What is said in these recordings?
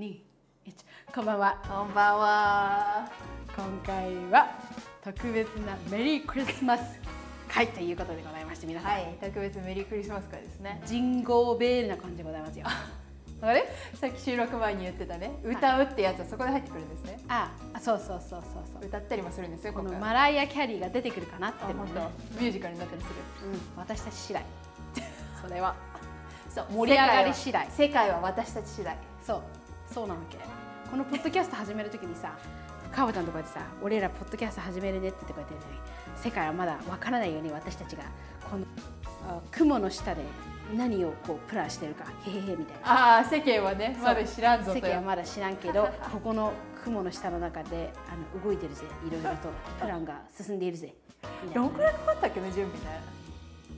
2、1こんばんは。こんばんは。今回は特別なメリークリスマス会ということでございまして皆さん、はい、特別メリークリスマス会ですね。ジンゴーベールな感じでございますよ。わかるさっき収録前に言ってたね、歌うってやつはそこで入ってくるんですね。ああそうそうそうそうそう。歌ったりもするんですよ。このマライア・キャリーが出てくるかなってあ思って、本当。ミュージカルになったりする。うん、私たち次第。それは。そう盛り上がり次第。世界は私たち次第。そうそうなわけ。このポッドキャスト始めるときにさかおちゃんとかでさ俺らポッドキャスト始めるねって言ってこうやってね世界はまだわからないように私たちがこのあ雲の下で何をこうプランしてるかへへへみたいな。ああ、世間はね、まだ知らんぞと。世間はまだ知らんけどここの雲の下の中であの動いてるぜ。いろいろとプランが進んでいるぜ。どんくらいかかったっけね、準備ね。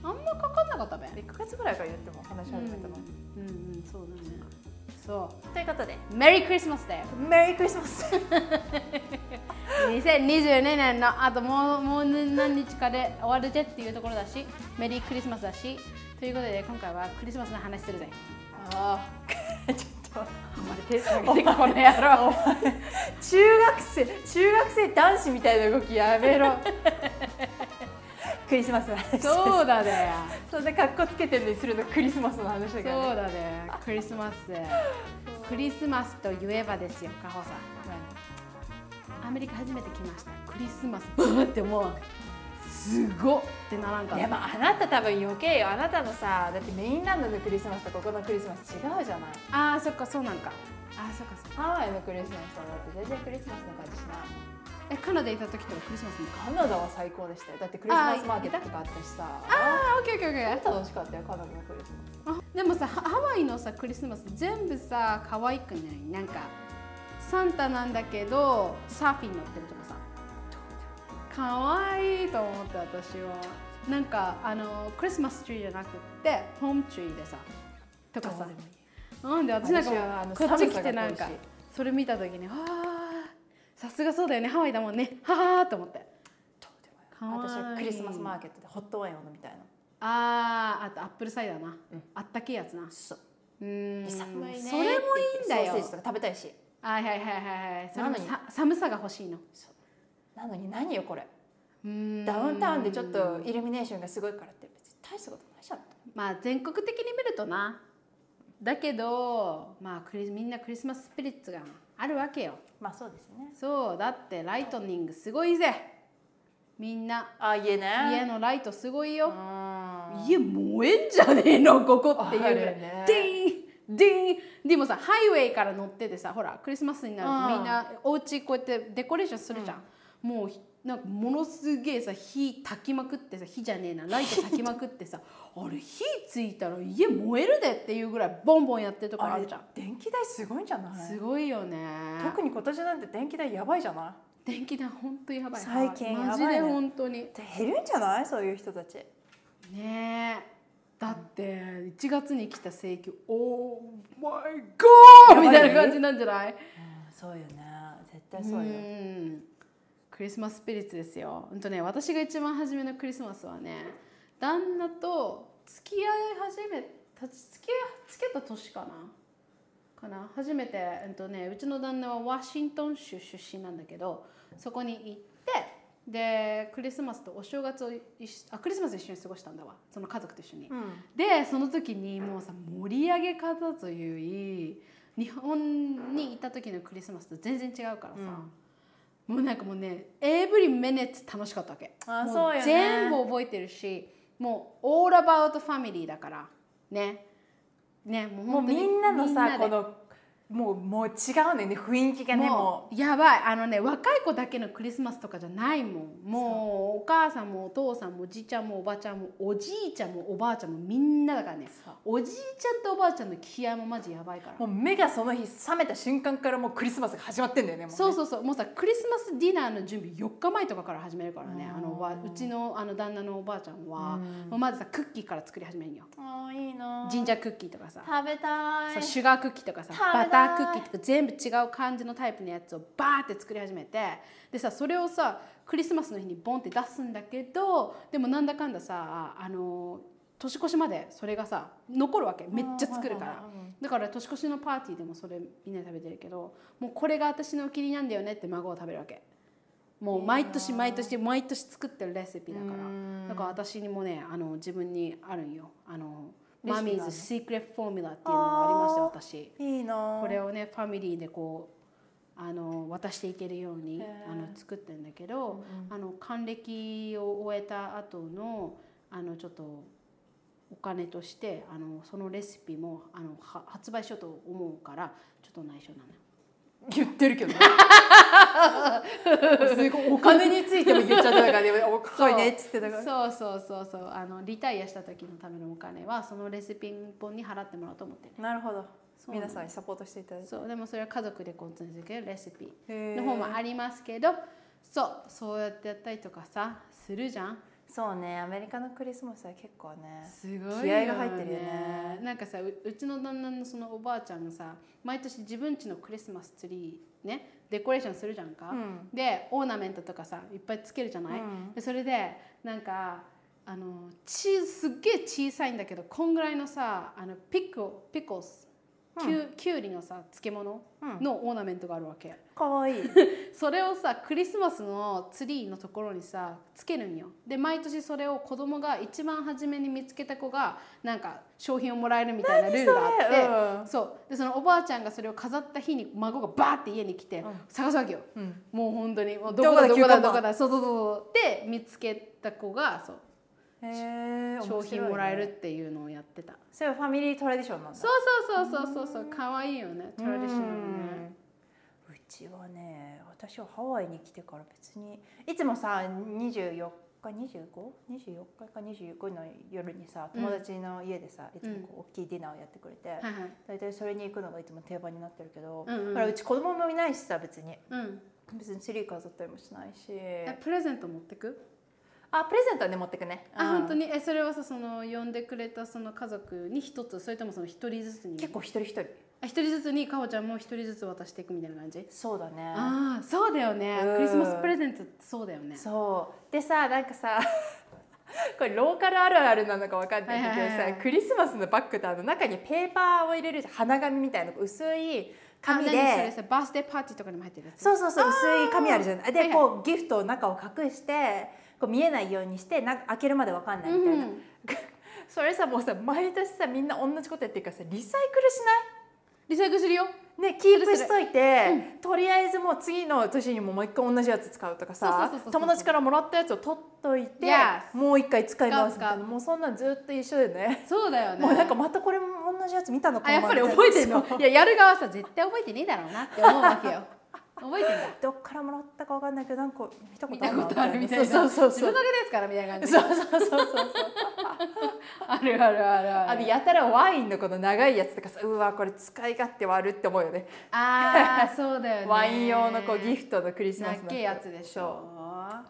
あんまかかんなかったべ。一ヶ月ぐらいから言っても話し始めたの。うんうんそうだねそということで、うメリークリスマスだよ。メリークリスマス。2022年のあともうもう何日かで終わるぜっていうところだしメリークリスマスだし。ということで今回はクリスマスの話するぜ。ああ、ちょっと。お前手下げてこの野郎中学生中学生男子みたいな動きやめろクリスマスの話そうだね。そんな格好つけてるのにするのクリスマスの話だそうからね。だね。クリスマス。クリスマスと言えばですよカホさん。アメリカ初めて来ました。クリスマスブーってもう。すごっってならんかでもあなた多分余計よ。あなたのさだってメインランドのクリスマスとここのクリスマス違うじゃない。あーそっかそうなんか。あーそっかそっか。ハワイのクリスマスとだって全然クリスマスの感じしないえカナダ行った時とかクリスマスにカナダは最高でしたよ。だってクリスマスマーケットとかあったしさ。あーオッケーオッケーオッケー楽しかったよカナダのクリスマス。あでもさハハワイのさクリスマス全部さ可愛くない？なんかサンタなんだけどサーフィン乗ってるとかさ。可愛いと思って私は。なんかあのクリスマスツリーじゃなくって palm tree でさとかさ。なんで私なんかこっち来てなんかそれ見た時にああさすがそうだよね。ハワイだもんね。ははーと思って。私はクリスマスマーケットでホットワインを飲みたいの。あーあと apple cider な、うん。あったけえやつな。そう。うーん。寒いね。それもいいんだよ。ソーセージとか食べたいし。はいはいはいはいはい。それもなのに。さ寒さが欲しいの。なのに何よこれ。ダウンタウンでちょっとイルミネーションがすごいからって別に大したことないじゃんまあ全国的に見るとな。だけどまあクリみんなクリスマススピリッツがあるわけよまあそうですね。そうだってライトニングすごいぜ。みんな。あ家ね。家のライトすごいうよん。家燃えんじゃねえの？ここっていう。ぐらいね。ディーンディーン。でもさハイウェイから乗っててさほらクリスマスになるとうん。みんなお家こうやってデコレーションするじゃん、もうひなんかものすげえさ火焚きまくってさ火じゃねえなライト焚きまくってさあれ火ついたら家燃えるでっていうぐらいボンボンやってるとこあるじゃん。電気代すごいんじゃない？すごいよね。特に今年なんて電気代やばいじゃない？電気代ほんとやばい。最近やばいね。マジで本当に。で減るんじゃない？そういう人たち。ねえ。だって1月に来た請求「オーマイやゴー!」みたいな感じなんじゃない？そうよね。絶対そうよ。んクリスマススピリッツですよ。ほんとね私が一番初めのクリスマスはね旦那と付き合い始めた付き合いつけた年かな？かな？初めて、うんとね、うちの旦那はワシントン州出身なんだけどそこに行ってでクリスマスとお正月をあクリスマス一緒に過ごしたんだわ。その家族と一緒に。うん。でその時にもうさ盛り上げ方という日本にいた時のクリスマスと全然違うからさ、もうなんかもうねエブリミネッツ楽しかったわけ。もあそうよね。全部覚えてるしもうオールアバウトファミリーだから。ね。ねもうもうみんなのさこのもうもう違うね雰囲気がねももう。やばい。あのね若い子だけのクリスマスとかじゃないもん。もうお母さんもお父さんもおじいちゃんもおばあちゃんもおじいちゃんもおばあちゃんもみんなだからね。おじいちゃんとおばあちゃんの気合もマジやばいから。うもう目がその日覚めた瞬間からもうクリスマスが始まってんだよねもうね。そうそうそう。もうさクリスマスディナーの準備4日前とかから始めるからね。うん。あのうちのあの旦那のおばあちゃんはうん。もうまずさクッキーから作り始めるんよ。あーいいなジンジャークッキーとかさ。食べたい。そうシュガークッキーとかさ。バタークッキーとか全部違う感じのタイプのやつをバーって作り始めてでさそれをさクリスマスの日にボンって出すんだけどでもなんだかんださあの年越しまでそれがさ残るわけ。めっちゃ作るから。だから年越しのパーティーでもそれみんなで食べてるけどもうこれが私のお気に入りなんだよねって孫は食べるわけ。もう毎年毎年毎年作ってるレシピだから。うん。だから私にもねあの自分にあるんよ。あのマミーズ・シークレット・フォーミュラっていうのがありまして私。いいな。これをねファミリーでこうあの渡していけるようにあの作ってるんだけど、あの還暦を終えた後のあのちょっとお金としてあのそのレシピもあのは発売しようと思うからちょっと内緒なの。よ。言ってるけどね。お金についても言っちゃったからね。お高いね。っつってたからそうそうそうそう。あのリタイアした時のためのお金はそのレシピ本に払ってもらおうと思ってるなるほど。皆さんにサポートしていただいて。そう。でもそれは家族でコンツンできるレシピの方もありますけどそう。そうやってやったりとかさするじゃんそうねアメリカのクリスマスは結構ねすごいよ、ね、気合が入ってるよね。なんかさううちの旦那のそのおばあちゃんがさ毎年自分家のクリスマスツリーねデコレーションするじゃんか、うん。でオーナメントとかさいっぱいつけるじゃない、うん。でそれでなんかあのちすっげえ小さいんだけどこんぐらいのさあのピコピコスきゅ,、うきゅうりのさ漬物うん。のオーナメントがあるわけ、かわいい。それをさクリスマスのツリーのところにさつけるんよ。で毎年それを子供が一番初めに見つけた子がなんか商品をもらえるみたいなルールがあって、うん。そう。でそのおばあちゃんがそれを飾った日に孫がバーって家に来てうん。探すわけよ、うん。もう本当に。もうどこだどこだだどこだ。そうそうそう。で見つけた子がそう商品もらえるっていうのをやってた、それはファミリートラディションなんだ。そうそうそうそうそうそう。可愛いよね。トラディショナルね。うんうちはね私はハワイに来てから別にいつもさ24日 25?24 日か25の夜にさ友達の家でさ、いつもこう大きいディナーをやってくれて、はいはい。大体それに行くのがいつも定番になってるけど、うんうん。ほらうち子供もいないしさ別に。うん。別にツリー飾ったりもしないし。えプレゼント持ってく？あプレゼントはね持ってくね。あ、うん。本当に？えそれはさその呼んでくれたその家族に一つそれともその一人ずつに？結構一人一人。あ一人ずつにかほちゃんも一人ずつ渡していくみたいな感じ？そうだね。ああそうだよね。うん。クリスマスプレゼントってそうだよね。そう。でさなんかさ これローカルあるあるなのかわかんないんだけどさ、はいクリスマスのバッグってあの中にペーパーを入れる花紙みたいな薄い紙で。さバースデーパーティーとかにも入ってるやつ？そうそうそう薄い紙あるじゃないで、はいはい。こうギフトを中を隠してこう見えないようにしてな開けるまでわかんないみたいな、うん それさもうさ毎年さみんな同じことやってるからさリサイクルしリサイクルするよ。ないねキープしといて、とりあえずもう次の年にももう一回同じやつ使うとかさ友達からもらったやつを取っといて、Yes もう一回使いますみたいなもうそんなんずっと一緒でね。そうだよね。もうなんかまたこれも同じやつ見たのかなあやっぱり覚えてんの？いややる側はさ絶対覚えてねえだろうなって思うわけよ覚えてんだ。どっからもらったかわかんないけどなんか見たこ見とあるなたことあるみたいな。そうそう自分そうそう。だけのやつからみたいな感じ。そうそうそうそう。あるあるあるある。やたらワインのこの長いやつとかさうわこれ使い勝手悪って思うよね。あーそうだよね。ワイン用のこうギフトのクリスマスのやつでしょ。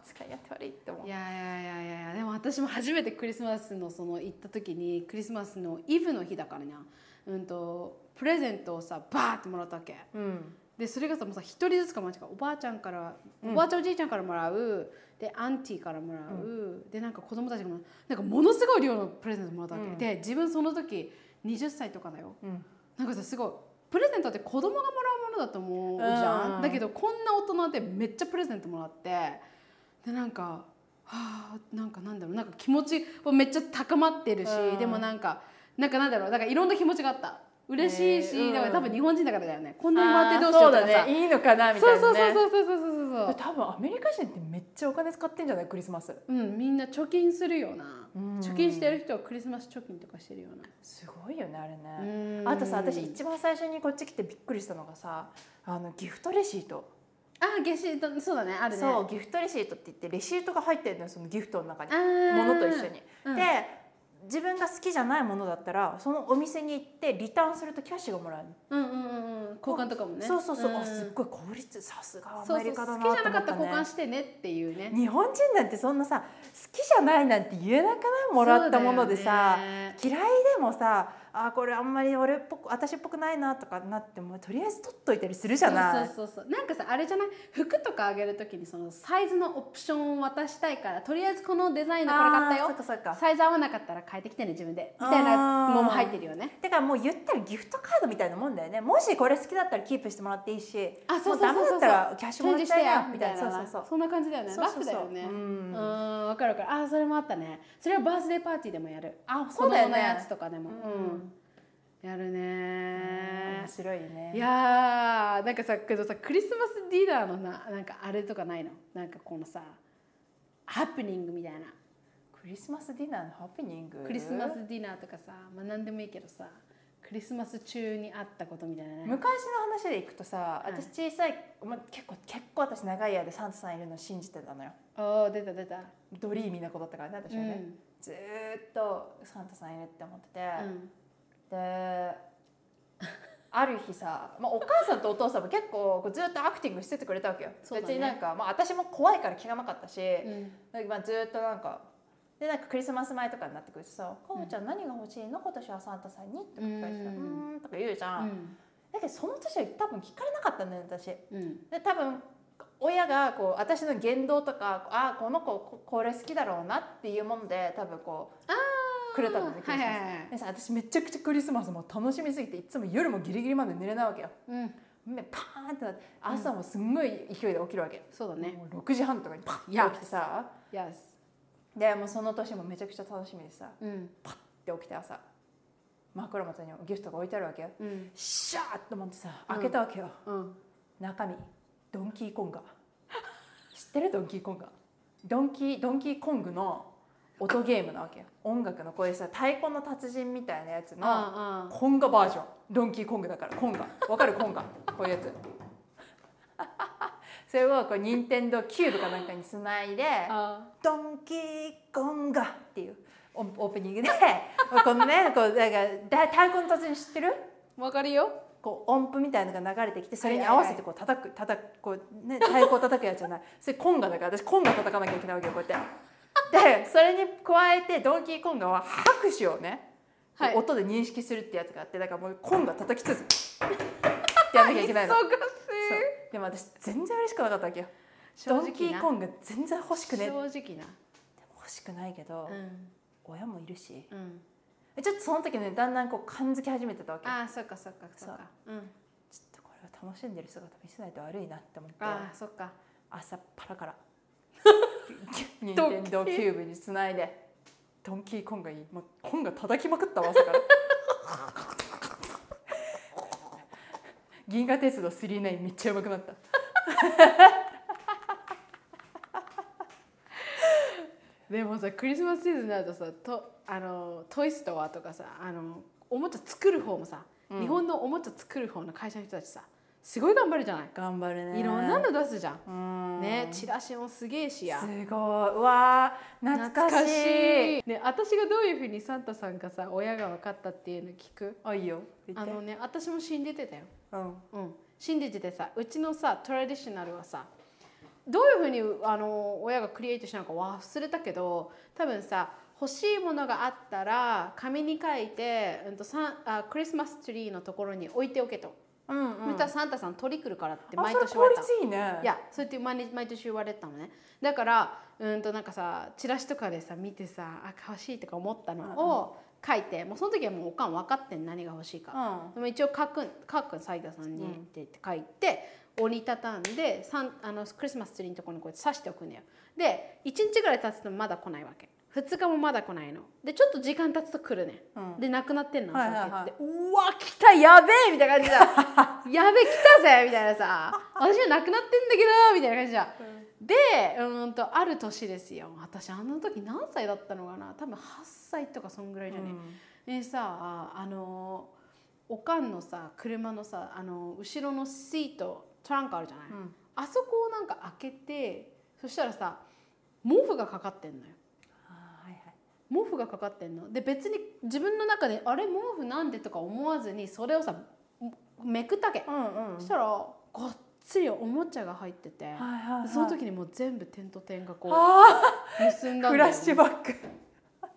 使い勝手悪いって思う。いやいやいやいやいやでも私も初めてクリスマスのその行った時にクリスマスのイブの日だからな。うんとプレゼントをさバーってもらったわけ。うんでそれがさもうさ一人ずつか間違うおばあちゃんからうん。おばあちゃんおじいちゃんからもらう。でアンティからもらう、でなんか子供たちがもなんかものすごい量のプレゼントもらったわけ、うん。で自分その時20歳とかだよ。うん。なんかさすごいプレゼントって子供がもらうものだと思うじゃん、うん。だけどこんな大人でめっちゃプレゼントもらって。でなんかはあなんかなんだろう。なんか気持ちめっちゃ高まってるし、うん。でもなんかなんかなんだろう。なんかいろんな気持ちがあった嬉しいし、へーうん。だから多分日本人だからだよね。こんなにもらってどうしようとかさ。だね。いいのかなみたそうそういなねそうそうそうそうそうそう。多分アメリカ人ってめっちゃお金使ってんじゃないクリスマス。うんみんな貯金するよな、うん。貯金してる人はクリスマス貯金とかしてるよな。すごいよねあれうねん。あとさ私一番最初にこっち来てびっくりしたのがさあのギフトレシート。あゲシートそうだねあるね。そうギフトレシートって言ってレシートが入ってるのよそのギフトの中に。あー。物と一緒に。うん。で自分が好きじゃないものだったらそのお店に行ってリターンするとキャッシュがもらえる。うんうんうんうん。交換とかもね。そうそうそう、んあすっごい効率。さすが。アメリカだな好きじゃなかったら交換してねっていうね。日本人なんてそんなさ好きじゃないなんて言えなくない？もらったものでさ、ね。嫌いでもさあーこれあんまり俺っぽく私っぽくないなとかなってもとりあえず取っといたりするじゃない。そうそうそうそう。なんかさあれじゃない？服とかあげるときにそのサイズのオプションを渡したいからとりあえずこのデザインのこれ買ったよ。そっかそっか。サイズ合わなかったら変えてきてね自分で。みたいなのも入ってるよね。だからもう言ったらギフトカードみたいなもんだよね。もしこれ好きだったらキープしてもらっていいし。あそうそうそうそう。もうダメだったらキャッシュもらいたいな。みたいな。そそううそううそう。そそんな感じだよね。そうそうそう。ラフだよね。ううんんわかるわかる。あそれもあったね。それはバースデーパーティーでもやる。あ子そうだよね。やつとかでも。ううんんやるね。面白いね。いやーなんかさけどさクリスマスディナーのななんかあれとかないの？なんかこのさハプニングみたいな。クリスマスディナーのハプニング？クリスマスディナーとかさまあ何でもいいけどさクリスマス中にあったことみたいなね。昔の話でいくとさはい。私小さい、まあ、結構結構私長い間サンタさんいるの信じてたのよ。おお出た出た。ドリーミーな子だったからね私はね、ずーっとサンタさんいるって思ってて、うんである日さ、まあ、お母さんとお父さんも結構こうずっとアクティングしててくれたわけよ、ね。別になんか、まあ、私も怖いから気がなかったし、うん。まあずっとなんかでなんかクリスマス前とかになってくるとさ「かおちゃん何が欲しいの？今年はサンタさんに?」とか聞かれてさ「ううんーん」とか言うじゃん、うん。だけどその年は多分聞かれなかったんだよ私。うん。で多分親がこう私の言動とかあこの子ここれ好きだろうなっていうもので多分こうくれたんだねはいはいはい。でさ私めちゃくちゃクリスマスも楽しみすぎていつも夜もギリギリまで寝れないわけよ。うん。目パーンってなって朝もすんごい勢いで起きるわけ、そうだね。もう6時半とかにパッて起きてさ。Yes でもうその年もめちゃくちゃ楽しみでさうん。パッて起きて朝枕元にギフトが置いてあるわけよ。うん。シャーッと思ってさ開けたわけよ、うん。中身ドンキーコンガ。知ってる？ドンキーコンガ。ドンキードンキーコングの音ゲームなわけよ。音楽のこういうさ太鼓の達人みたいなやつのコンガバージョン。ドンキーコングだから。コンガ。わかるコンガ？こういうやつ。それをこう任天堂キューブかなんかにつないであドンキーコンガっていう。オオープニングで。このねこうだからだ太鼓の達人知ってる？わかるよ。こう音符みたいなのが流れてきてそれに合わせてこう叩く叩くこうね太鼓を叩くやつじゃない。それコンガだから私コンガ叩かなきゃいけないわけよこうやってでそれに加えてドンキーコンガは拍手をね、はい。音で認識するってやつがあってだからもうコンガ叩き続けってやんなきゃいけないの。忙しでも私全然嬉しくなかったわけよ。ドンキーコンガ全然欲しくね。正直な。欲しくないけど、うん。親もいるし。うん。ちょっとその時ねだんだんこう感づき始めてたわけ。ああそっかそっかそっか。う。ん。ちょっとこれを楽しんでる姿見せないと悪いなって思って。ああそっか。朝っぱらから 任天堂キューブにつないで。ドンキーコンガいい。もうコンガ叩きまくったわ朝から。銀河鉄道999めっちゃうまくなった。でもさクリスマスシーズンになるとさとあのトイストアとかさあのおもちゃ作る方もさ、うん。日本のおもちゃ作る方の会社の人たちさすごい頑張るじゃない、頑張るね。いろんなの出すじゃん、うん。ねチラシもすげえしや。すごい。うわー懐かしい。ね私がどういうふうにサンタさんがさ親が分かったっていうの聞く？あいいよ。あのね私も信じてたよ。うん。うん、信じててさうちのさトラディショナルはさどういうふうにあの親がクリエイトしたのか忘れたけど多分さ欲しいものがあったら紙に書いて、うん、とサンあクリスマスツリーのところに置いておけと、うんうん。そしたらサンタさん取り来るからってあ毎年言われた。率いいね。いやそうやって毎日毎年言われたのね。だからうんとなんかさチラシとかでさ見てさあ欲しいとか思ったのを書いて、もうその時はもうおかん分かってん何が欲しいか、うでも一応書くん書くんサイダーさんにって言って書いて、折りたたんでさんあのクリスマスツリーのところにこうやって刺しておくんだよ。で1日ぐらい経つとまだ来ないわけ2日もまだ来ないの。でちょっと時間経つと来るね、うん。でなくなってんの、はいはいはい。そうわ来たやべえみたいな感じだ。やべえ来たぜみたいなさ。私はなくなってんだけどみたいな感じだ、でうーんとある年ですよ。私あの時何歳だったのかな。多分8歳とかそんぐらいじゃね、でさあのおかんのさ車のさあの後ろのシートトランクあるじゃない、うん。あそこをなんか開けてそしたらさ毛布がかかってんのよ毛布がかかってんの。で別に自分の中であれ毛布なんでとか思わずにそれをさめくったわけ、うんうん。そしたらがっつりおもちゃが入ってて、はいはいはい。その時にもう全部点と点がこうあ結んだんフラッシュバック。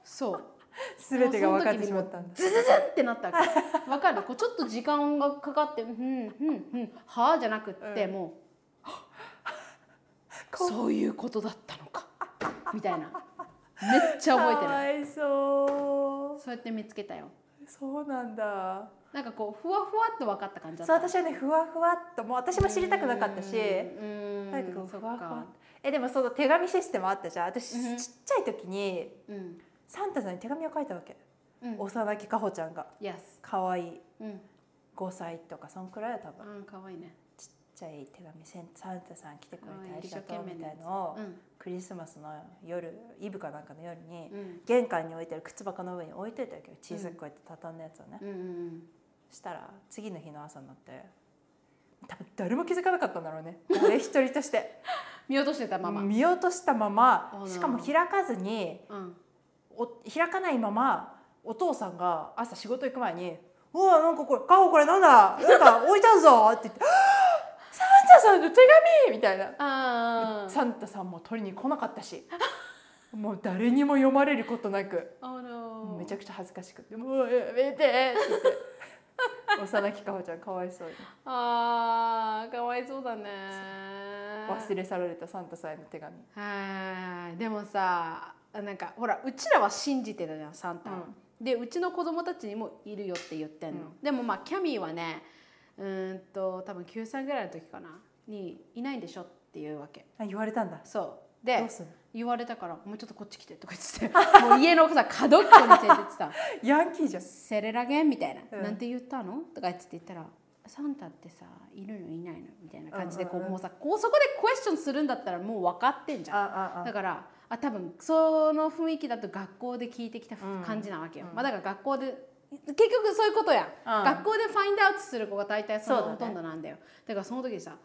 そう。全てが分かってしまったんだ。ズズズンってなったわけ。わかる？こうちょっと時間がかかって「うんうんうんはあ」じゃなくって、うん。もう。そういうことだったのか。みたいなめっちゃ覚えてる。かわいそう。そうやって見つけたよ。そうなんだ。なんかこうふわふわっと分かった感じだった。そう私はねふわふわっともう私も知りたくなかったし。うんなんかこふわふわかえでもその手紙システムあったじゃん。私うん。ちっちゃい時にうん。サンタさんに手紙を書いたわけ。うん。幼きかほちゃんが。Yes 可愛いうん。5歳とかそんくらいは多分。うんかわいいねちっちゃい手紙センサンタさん来てくれてありがとうみたいのをうんクリスマスの夜イブかなんかの夜にうん。玄関に置いてる靴箱の上に置いといたわけよ。小さくこうやって畳んだやつをね。したら次の日の朝になって多分誰も気づかなかったんだろうね。誰一人として。見落としてたまま。見落としたまま Oh しかも開かずにうん。お開かないままお父さんが朝仕事行く前に「うわなんかこれカホこれなんだ？なんか置いたぞ」って言って「サンタさんの手紙!」みたいな。あサンタさんも取りに来なかったし。もう誰にも読まれることなく。あ Oh no めちゃくちゃ恥ずかしくて「もうやめて!」って 幼きかほちゃんかわいそうに。あーかわいそうだね。忘れ去られたサンタさんへの手紙。はいでもさなんかほらうちらは信じてたじゃんサンタ。を、でうちの子供たちにもいるよって言ってんの、うん。でもまあキャミーはねうーんと多分9歳ぐらいの時かなにいないんでしょっていうわけ。あ言われたんだ。そう。どで言われたから「もうちょっとこっち来て」とか言ってて。もう家のさ角っこに連れてってさ ヤンキーじゃん。セレラゲンみたいな、うんなんて言ったの？とか言って言ったらサンタってさいるのいないの？みたいな感じでこう,、うんうん。うんもうさこうそこでクエスチョンするんだったらもう分かってんじゃん。だからあ多分その雰囲気だと学校で聞いてきたうん。感じなわけよ、うん。まあだから学校で結局そういうことや、うん。学校でファインダーウトする子が大体そのほとんどなんだよ。だからその時さ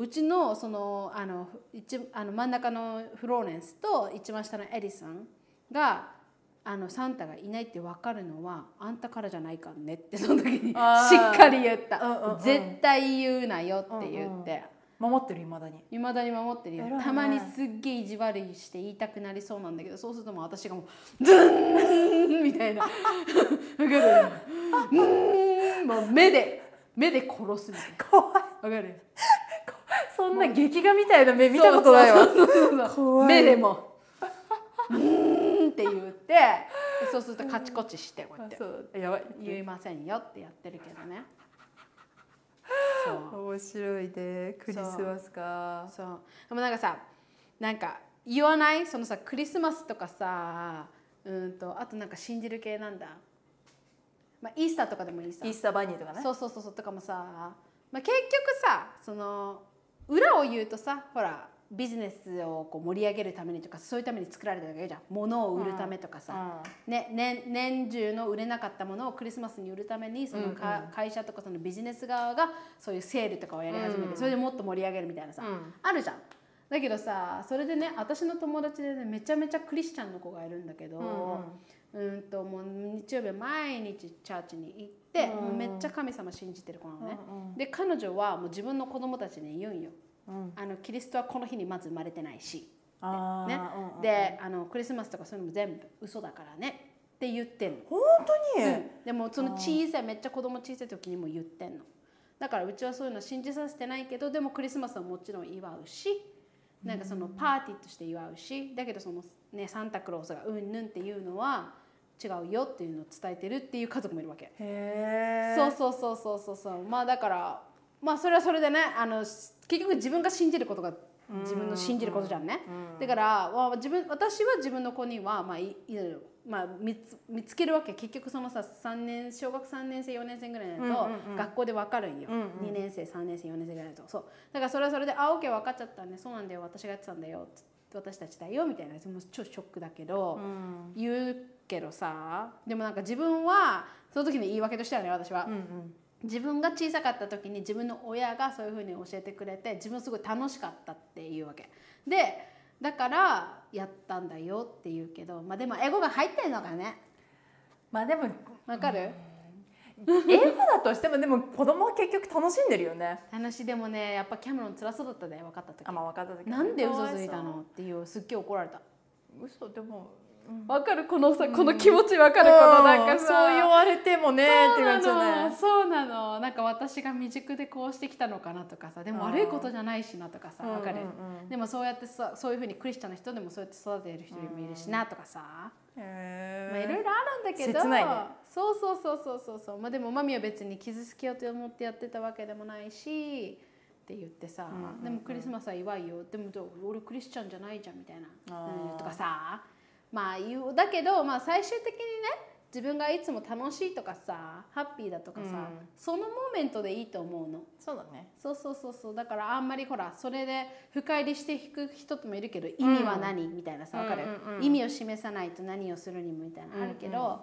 うちのそのあの一あの真ん中のフローレンスと一番下のエリさんがあのサンタがいないって分かるのはあんたからじゃないかんねってその時にしっかり言った、うんうんうん。絶対言うなよって言って。守ってるいまだにいまだに。守ってるよね。たまにすっげえ意地悪いして言いたくなりそうなんだけどそうするともう私がもうズーンみたいな。もう目で目で殺すみたい怖い。なわかる？そんな劇画みたいな目見たことないわ。目でも。うーんって言ってそうするとカチコチしてこうやって。やばい。言いませんよってやってるけどね。面白いね。クリスマスか。そう。でもなんかさなんか言わない？そのさクリスマスとかさうんとあとなんか信じる系なんだ、まあ、イースターとかでもいいさ。イースターバニーとかね。そうそうそうそう。とかもさ、まあ、結局さその裏を言うとさほらビジネスをこう盛り上げるためにとかそういうために作られたわけじゃん。物を売るためとかさ、ね、年年中の売れなかったものをクリスマスに売るためにそのか、うん会社とかそのビジネス側がそういうセールとかをやり始めて、うん。それでもっと盛り上げるみたいなさ、うん。あるじゃん。だけどさそれでね私の友達でねめちゃめちゃクリスチャンの子がいるんだけど、うんともう日曜日は毎日チャーチに行って、うん。めっちゃ神様信じてる子なのね。うんで彼女はもう自分の子供たちに言うんよ。うん。あのキリストはこの日にまず生まれてないし。あーね。うんうんであのクリスマスとかそういうのも全部嘘だからね。って言ってんの。本当に、うん。でもその小さいめっちゃ子供小さい時にも言ってんの。だからうちはそういうの信じさせてないけどでもクリスマスはもちろん祝うしなんかそのパーティーとして祝うしだけどそのねサンタクロースがうんぬんっていうのは違うよっていうのを伝えてるっていう家族もいるわけ。そうそうそうそうそうそう。まあだからまあそれはそれでねあの結局自分が信じることが自分の信じることじゃんね、だからわ自分私は自分の子には、まあいいまあ、見つ見つけるわけ。結局そのさ3年小学3年生4年生ぐらいになると、うんうんうん。学校で分かるんよ、うんうん。2年生3年生4年生ぐらいだと。そう。だからそれはそれで「あ OK 分かっちゃったんでそうなんだよ私がやってたんだよ」私たちだよみたいなもう超ショックだけど、うん。言うけどさでもなんか自分はその時の言い訳としてはね私は、うんうん。自分が小さかった時に自分の親がそういうふうに教えてくれて自分すごい楽しかったっていうわけ。でだからやったんだよって言うけどまあでも英語が入ってるのかね。まあでもわかる、英語だとしてもでも子供は結局楽しんでるよね。話でもねやっぱキャメロン辛そうだったで分かった時。あまあ分かった時なんで嘘ついたの？っていうすっげえ怒られた。嘘。でもわかる？このさこの気持ちわかる、このなんかさそう言われてもねって感じじゃそうなない？のそうなの。なんか私が未熟でこうしてきたのかなとかさでも悪いことじゃないしなとかさわかる、でもそうやってさそういうふうにクリスチャンの人でもそうやって育てる人もいるしなとかさ、まあ、いろいろあるんだけどね。そうそうそうそうそう。そう。まあでもマミは別に傷つけよう。と思ってやってたわけでもないしって言ってさ、でもクリスマスは祝いよでもどう。俺クリスチャンじゃないじゃんみたいな、う。んとかさまあだけど、まあ、最終的にね自分がいつも楽しいとかさハッピーだとかさ、うん。そのモーメントでいいと思うの。そうだね。そうそうそうそう。だからあんまりほらそれで深入りして弾く人もいるけど意味は何、みたいなさわかる、うんうんうん。意味を示さないと何をするにもみたいなのあるけど、うんうん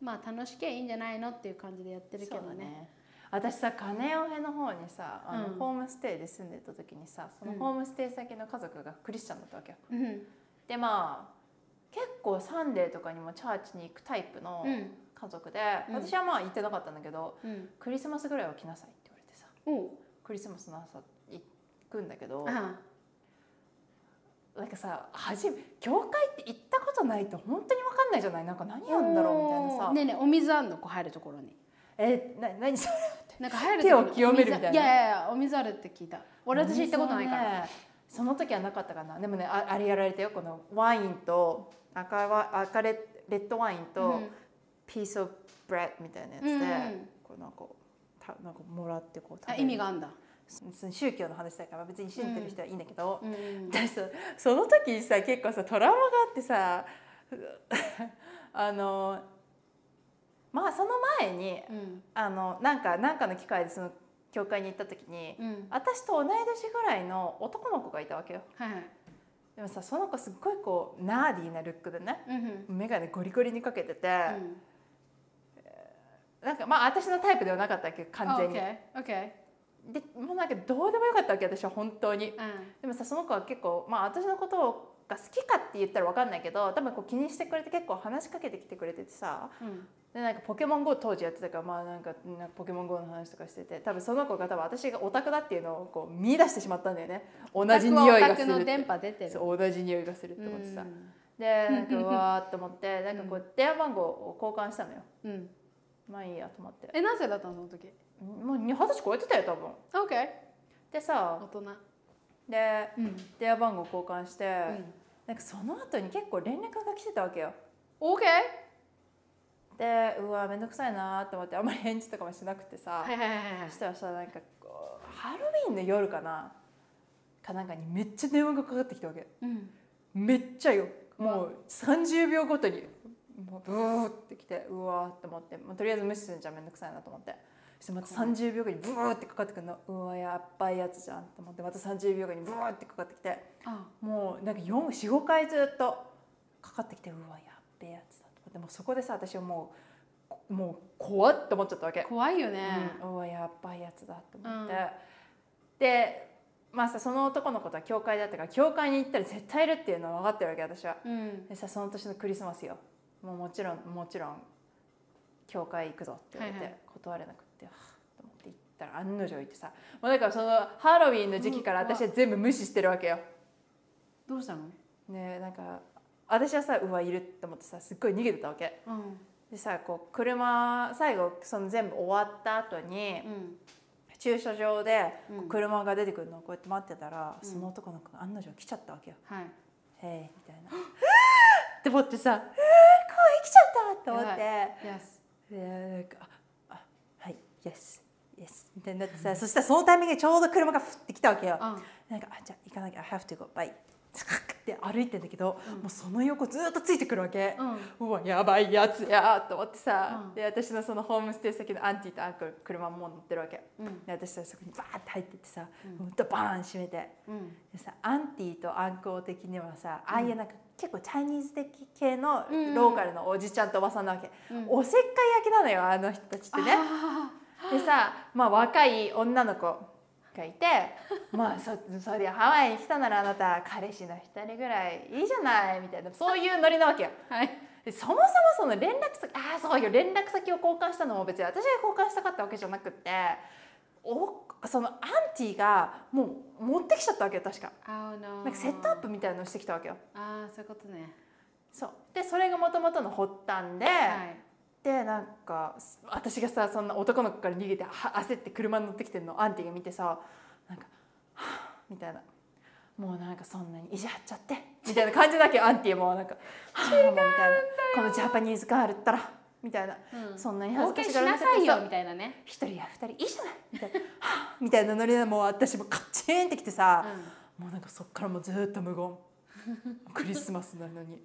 まあ楽しきゃいいんじゃないのっていう感じでやってるけどね。ね。私さ金尾辺の方にさあの、うん。ホームステイで住んでた時にさそのホームステイ先の家族がクリスチャンだったわけよ。うん。でまあ結構サンデーとかにもチャーチに行くタイプのうん。家族で、うん。私はまあ行ってなかったんだけどうん。クリスマスぐらいは来なさいって言われてさクリスマスの朝行くんだけどあなんかさ初め教会って行ったことないと本当に分かんないじゃない？なんか何やんだろうみたいなさ、ねえねえお水あんの？こう入るところに。えな何それ なんか入る手を清めるみたいな。いやいやお水あるって聞いた。俺私行ったことないから、ね。その時はなかったかな。でもねああれやられたよ。このワインと赤ワ赤レレッドワインと、うん。ピースオブbread みたいなやつで、こうなんかたなんかもらってこう食あべる。意味があんだ、宗教の話だから別に信じてる人はいいんだけど、うんうん。私さその時にさ結構さトラウマがあってさあのまあその前にうん。あのなんかなんかの機会でその教会に行った時に、うん。私と同い年ぐらいの男の子がいたわけよ。はいはいでもさその子すっごいこう nerdy な look でねうんうん。眼鏡ゴリゴリにかけてて、うん。なんかまあ私のタイプではなかったわけど完全に、あ OK OK でもうなんかどうでもよかったわけ私は本当に。うん。でもさその子は結構まあ私のことが好きかって言ったら分かんないけど多分こう気にしてくれて結構話しかけてきてくれててさうんでなんかポケモン GO 当時やってたからまあなんかなんかポケモン GO の話とかしてて多分その子が多分私がオタクだっていうのをこう見出してしまったんだよね。同じ匂いがするって。オタクの電波出てる。そう同じ匂いがするって思ってさ、うん。でなんかうわーって思ってなんかこう電話番号を交換したのよ。うん。まあいいやと思って。えなぜだったのその時？もう二十歳超えてたよ多分。OK でさ大人。でうん。電話番号交換して、うん。なんかその後に結構連絡が来てたわけよ。OK でうわめんどくさいなと思ってあんまり返事とかもしなくてさ、はいはいはいはいそしたらさなんかこうハロウィンの夜かなかなんかにめっちゃ電話がかかってきたわけ。うん。めっちゃよ。もう30秒ごとにもうブーってきてうわーって思ってもうとりあえず無視するんじゃめんどくさいなと思って。そしてまた30秒後にブーってかかってくるの。うわやっばいやつじゃんと思ってまた30秒後にブーってかかってきて。あもうなんか45回ずっとかかってきてうわやっべえやつだと思ってもうそこでさ私はもうこもう怖っと思っちゃったわけ、怖いよね。うん、うわやっばいやつだと思って、うん。でまあさその男の子とは教会だったから教会に行ったら絶対いるっていうのは分かってるわけ私は。うん。でさその年のクリスマスよ。もうもちろんもちろん教会行くぞって言われて、はいはい。断れなくってはあと思って行ったら案の定行ってさ。もうだからそのハロウィンの時期から私は全部無視してるわけよ。どうしたの？ねなんか私はさうわいるって思ってさすっごい逃げてたわけ。うん。でさこう車最後その全部終わった後にうん。駐車場でうん。車が出てくるのをこうやって待ってたら、うん。その男の子が案の定来ちゃったわけよ。はい「へえ」みたいな。って思ってさ「えー、怖い来ちゃった!」って思って。Yes でなんか「ああはい。Yes yes」みたいになってさそしたらそのタイミングでちょうど車がふって来たわけよ。あなんかあじゃあ行かなきゃ。I have to go. Bye って歩いてんだけど、うん。もうその横ずっとついてくるわけ、うん。うわやばいやつやと思ってさ、うん。で私のそのホームステイ先のアンティとアンクル車も乗ってるわけうん。で私はそこにバーって入ってってさ、うん。ドバーン閉めて。うん。でさアンティとアンコウ的にはさ、うん。ああいうなんか結構チャイニーズ的系のうん。ローカルのおじちゃんとおばさんなわけ、うん。おせっかい焼きなのよあの人たちってね。あでさ、まあ、若い女の子がいて。まあそそりゃハワイに来たならあなた彼氏の一人ぐらいいいじゃないみたいな。そういうノリなわけよ。ーはい。でそもそもその連絡先ああそうよ。連絡先を交換したのも別に私が交換したかったわけじゃなくって。おそのアンティがもう持ってきちゃったわけよ確か。Oh なんかセットアップみたいなのしてきたわけよ。ああそういうことね。そう。でそれがもともとの発端で、はいでなんか私がさそんな男の子から逃げては焦って車に乗ってきてるの。をアンティが見てさなんか「はあ」みたいな「もうなんかそんなに意地張っちゃって」みたいな感じだけどアンティもなんか「はあ」もうみたいな「このジャパニーズガールったら」みたいな、うん。そんなに恥ずかしがらなさいよさみたいなね、一人や二人いいじゃないみたいな「はあ」みたいなノリでもう私もカッチーンってきてさ、もうなんかそっからもうずーっと無言。クリスマスなのに。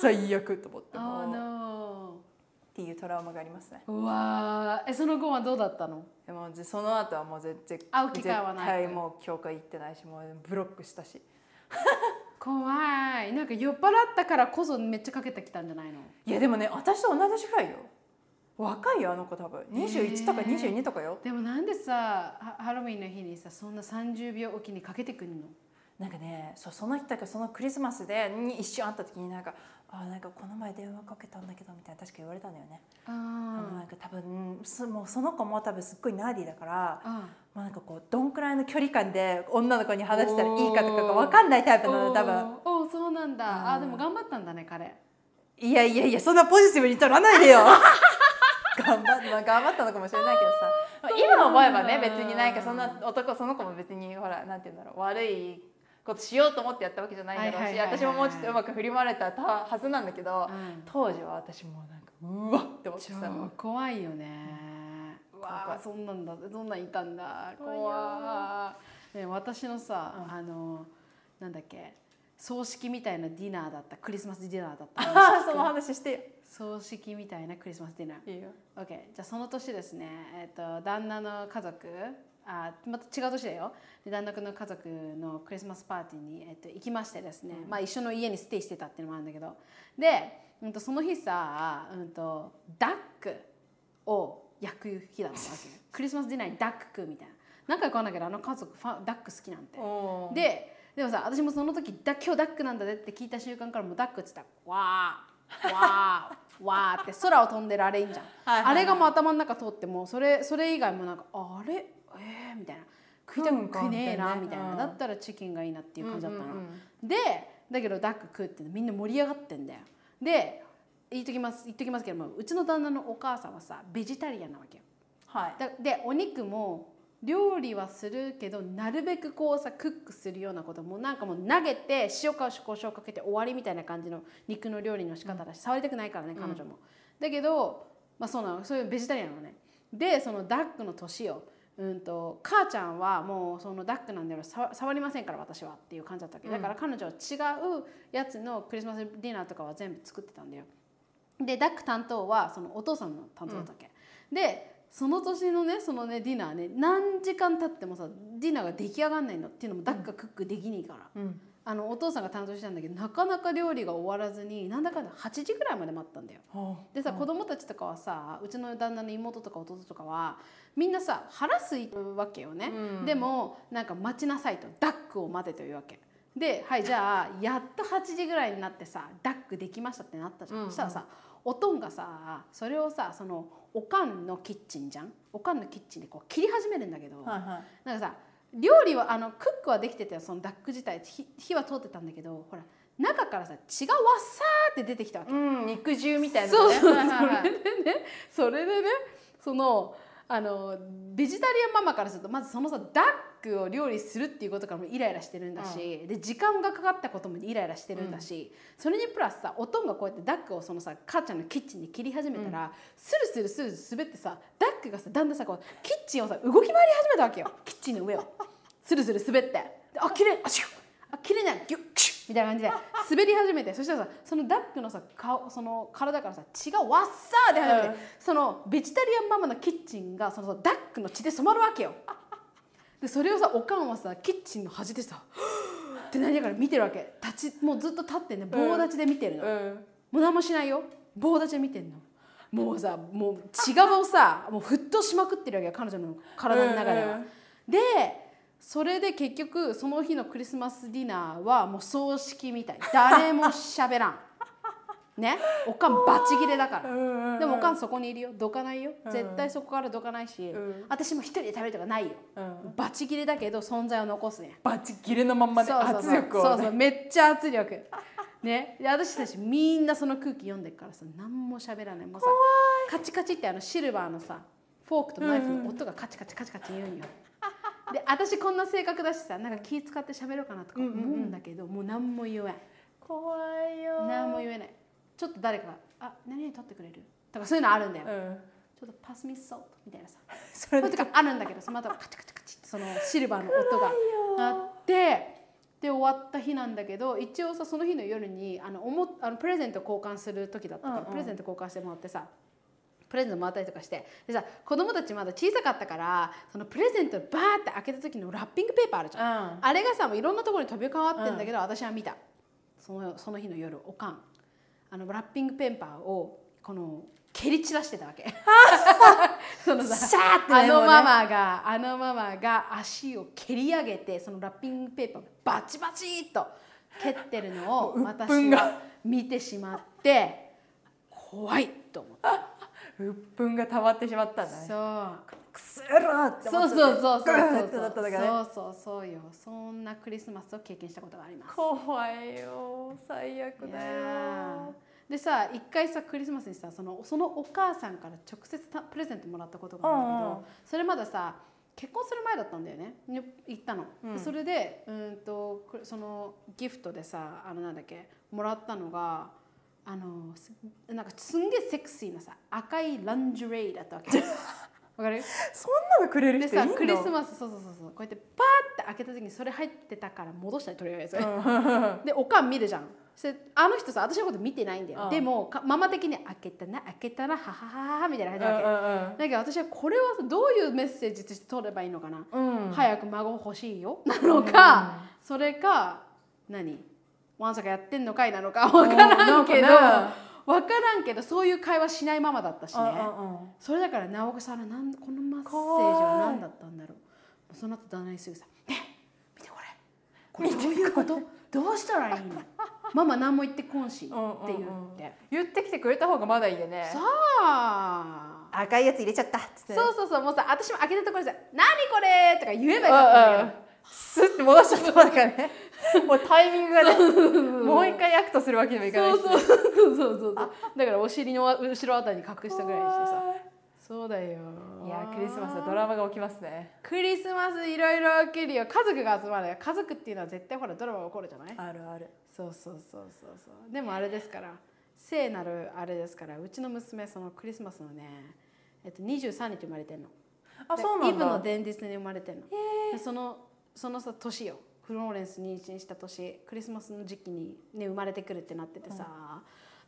最悪と思って も Oh う。no っていうトラウマがありますね。うわー。えその後はどうだったの？でもその後はもう全然会う機会はない。絶対もう教会行ってないしもうブロックしたし。怖い。なんか酔っ払ったからこそめっちゃかけてきたんじゃないの？いやでもね私と同じくらいよ。若いよあの子多分。21とかへー22とかよ、でもなんでさハハロウィンの日にさそんな30秒おきにかけてくんの？なんかねそうその人がそのクリスマスでに一瞬会った時になんか「あなんかこの前電話かけたんだけど」みたいな確か言われたんだよね、あなんか多分そもうその子も多分すっごいナーディーだからあまあ、なんかこうどんくらいの距離感で女の子に話したらいいかとかが分かんないタイプなの多分。おーおーそうなんだ、うん。あでも頑張ったんだね彼。いやいやいやそんなポジティブに取らないでよ。頑張っ、まあ、頑張ったのかもしれないけどさ、まあ、今思えばね別になんかそんな男その子も別にほらなんて言うんだろう悪いことしようと思ってやったわけじゃないんだろうし私ももうちょっとうまく振り回れたはずなんだけどうん。当時は私もなんかうわっって思って超さもう怖いよね、うわ怖い。ーそんなんだそんなんいたんだ怖いね私のさ、うん。あのなんだっけ葬式みたいなディナーだったクリスマスディナーだった。その話してよ。葬式みたいなクリスマスディナー。いいよ。OK じゃあその年ですね、えっと旦那の家族あまた違う年だよ。で旦那の家族のクリスマスパーティーに、えっと、行きましてですね、まあ一緒の家にステイしてたっていうのもあるんだけど。で、うん、とその日さ、うん、とダックを焼く日だったわけ。クリスマスディナーにダック食うみたいな。なんかわかんないけどあの家族ファンダック好きなんて。ででもさ私もその時だ今日ダックなんだねって聞いた瞬間からもうダックっつった。らわーわー わーって空を飛んでるあれいいんじゃんはいはいはい。あれがもう頭の中通ってもそれそれ以外もなんかあれ？えー、みたいな。食いたうんくねえなみたいな、うん。だったらチキンがいいなっていう感じだったの、うんうんうん。でだけどダック食うってみんな盛り上がってんだよ。で言っときます言っときますけどもうちの旦那のお母さんはさベジタリアンなわけ。よはい。だでお肉も料理はするけどなるべくこうさクックするようなこともなんかもう投げて塩か胡椒かけて終わりみたいな感じの肉の料理の仕方だし、触りたくないからね彼女も、だけどまあそうなの。そういうベジタリアンなのね。でそのダックの年をうんと母ちゃんはもうそのダックなんだよ触触りませんから私はっていう感じだったわけ。だから彼女は違うやつのクリスマスディナーとかは全部作ってたんだよ。でダック担当はそのお父さんの担当だったわけ、でその年のねそのねディナーね何時間経ってもさディナーが出来上がんないのっていうのもダックがクックできにいから、うんあのお父さんが担当したんだけどなかなか料理が終わらずになんだかんだ8時ぐらいまで待ったんだよ。ほうでさ子供たちとかはさうちの旦那の妹とか弟とかはみんなさ腹すいわけよね、うん。でもなんか待ちなさいと。ダックを待てというわけ。ではいじゃあやっと8時ぐらいになってさダックできましたってなったじゃん、うんうん。そしたらさおとんがさそれをさそのおかんのキッチンじゃん？おかんのキッチンでこう切り始めるんだけど、はいはい。なんかさ料理はあのクックはできてたよそのダック自体。火火は通ってたんだけどほら中からさ血がわっさーって出てきたわけ。うん肉汁みたいなそうそうはいはいはい。それでねそれでねそのあのベジタリアンママからするとまずそのさダックを料理するっていうことからもイライラしてるんだし、で時間がかかったこともイライラしてるんだし、それにプラスさおとんがこうやってダックをそのさ母ちゃんのキッチンで切り始めたら、スルスルスルスル滑ってさダックがさだんだんさこうキッチンをさ動き回り始めたわけよ。キッチンの上を。スルスル滑って。であ綺麗あシュッ。あ綺麗ねギュッキュッ。みたいな感じで滑り始めて。そしたらさそのダックのさ顔その体からさ血がわっさーで始めて、うん。そのベジタリアンママのキッチンがそのさダックの血で染まるわけよでそれをさおかんはさキッチンの端でさ ってなりながら見てるわけ。立ちもうずっと立ってね棒立ちで見てるの、うん。もう何もしないよ。棒立ちで見てんの。もうさもう血がをさもう沸騰しまくってるわけよ彼女の体の中では。うん。でそれで結局その日のクリスマスディナーはもう葬式みたい。誰も喋らんねおかんバチギレだから、うんでもおかんそこにいるよ。どかないよ。うん。絶対そこからどかないし、うん。私も一人で食べるとかないよ。うん。バチギレだけど存在を残すねバチ切れのまんまでそうそうそう。圧力をね。そうそう。めっちゃ圧力。ね。で私たちみんなその空気読んでるからさ何も喋らない。もうさカチカチってあのシルバーのさフォークとナイフの音がカチカチカチカチ言うんよ。で私こんな性格だしさなんか気使って喋ろうかなとか思うんだけど、もう何も言えない怖いよ何も言えないちょっと誰かが「あ何々取ってくれる?」とかそういうのあるんだよ、うん。ちょっとパスミソートみたいなさ。そそういうとかあるんだけどその後カチカチカチってそのシルバーの音があってで終わった日なんだけど一応さその日の夜にあのおもあのプレゼント交換する時だったから、うんうん。プレゼント交換してもらってさプレゼントもらったりとかして。でさ子供たちまだ小さかったからそのプレゼントバーって開けた時のラッピングペーパーあるじゃん、うん。あれがさもういろんなところに飛び交わってんだけど、私は見た。そのその日の夜おかんあのラッピングペーパーをこの蹴り散らしてたわけ。そのさあのママがあのママが足を蹴り上げてそのラッピングペーパーバチバチっと蹴ってるのを私は見てしまって怖いと思った。鬱憤が溜まってしまったんだね。そうくすろってそう思ってそうそうそうそうなったのがねそうそうそうよ。そんなクリスマスを経験したことがあります。怖いよ。最悪だよ。ーでさ一回さクリスマスにさそのそのお母さんから直接たプレゼントもらったことがあるんだけど、うんうんそれまださ結婚する前だったんだよね。に行ったの、うん。でそれでうんとくそのギフトでさあのなんだっけもらったのがあのすなんかすんげえセクシーなさ赤いランジュレイだったわけ。わ かる？そんなのくれるで人いんの？さクリスマスそうそうそうそう。こうやってパーって開けた時にそれ入ってたから戻したりとりあえず、でおかん見るじゃん。それあの人さ私のこと見てないんだよ、うん。でもかママ的に開けたな開けたなははははみたいな感じなわけ、だけど私はこれはさどういうメッセージとして取ればいいのかな、うん。うん早く孫欲しいよ？なのか、それか何？ワンサかやってんのかいなのか分からんけど分からんけどそういう会話しないママだったしね、うんうんうん。それだから直子さんはなんこのメッセージは何だったんだろう。その後旦那にすぐさ「ね見てこれ。これどういうこと？どうしたらいいの？ママ何も言ってこんし」ってうんうんうん。言って、言ってきてくれた方がまだいいよね。さあ。赤いやつ入れちゃった。そうそうそうもうさ私も開けたところでさ「何これ!」とか言えばよかったんだけど。スッて戻しちゃったかね もうタイミングがねもう一回 act するわけにもいかないしそうそうそうだからお尻の後ろあたりに隠したぐらいにしてさ。そうだよ。いやクリスマスはドラマが起きますね。クリスマスいろいろ起きるよ。家族が集まる。よ家族っていうのは絶対ほらドラマが起こるじゃない？あるある。そうそうそうそうそう。でもあれですから。聖なるあれですから。うちの娘そのクリスマスのね、えっと、23日生まれてんの。であそうなんイブのだ前日に生まれてんの。でそのそのさ年よフローレンス妊娠した年クリスマスの時期に、ね、生まれてくるってなっててさ、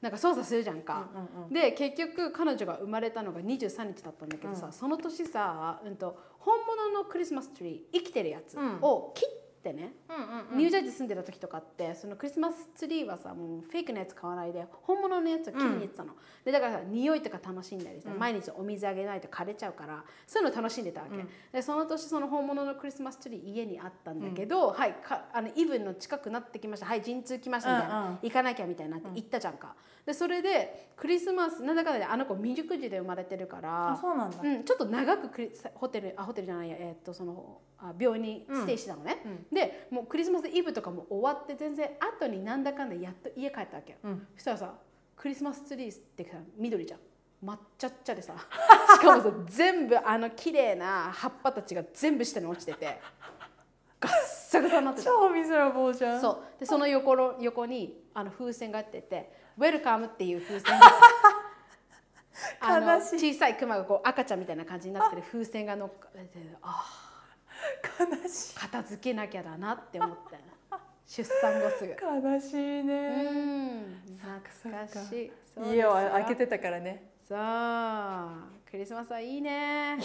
なんか操作するじゃんか、うんうんで結局彼女が生まれたのが23日だったんだけどさ、その年さ、うん、と本物のクリスマスツリー生きてるやつうん。を切ってね、うんうんニュージャージー住んでた時とかってそのクリスマスツリーはさもうフェイクのやつ買わないで本物のやつを切りに行ってたの、でだからさ匂いとか楽しんだりさ、毎日お水あげないと枯れちゃうからそういうの楽しんでたわけ、でその年その本物のクリスマスツリー家にあったんだけど、はいかあのイブの近くなってきました。はい陣痛来ましたみたいな、うんうん。行かなきゃみたいになって行ったじゃんか、でそれでクリスマスなんだかんだであの子未熟児で生まれてるからあそうなんだ。うん、ちょっと長くクリスホテルあホテルじゃないや、えーっとそのあ病院にステイしてたのね、でもうクリスマスイブとかも終わって全然後になんだかんだやっと家帰ったわけよ、うん。そしたらさクリスマスツリーってさ緑じゃん。抹茶っちゃでさ しかもさ全部あの綺麗な葉っぱたちが全部下に落ちててガッサガサになってた。超ミゼラボーじゃん。そう。でその横の横にあの風船があってて「ウェルカム」ってい。う風船があの悲しい。小さいクマがこう赤ちゃんみたいな感じになってる風船が乗っかっててあ悲しあ片付けなきゃだなって思って。出産後すぐ。い悲しいうねん。懐かしい。家よ。を開けてたからね。さあクリスマスはいいね。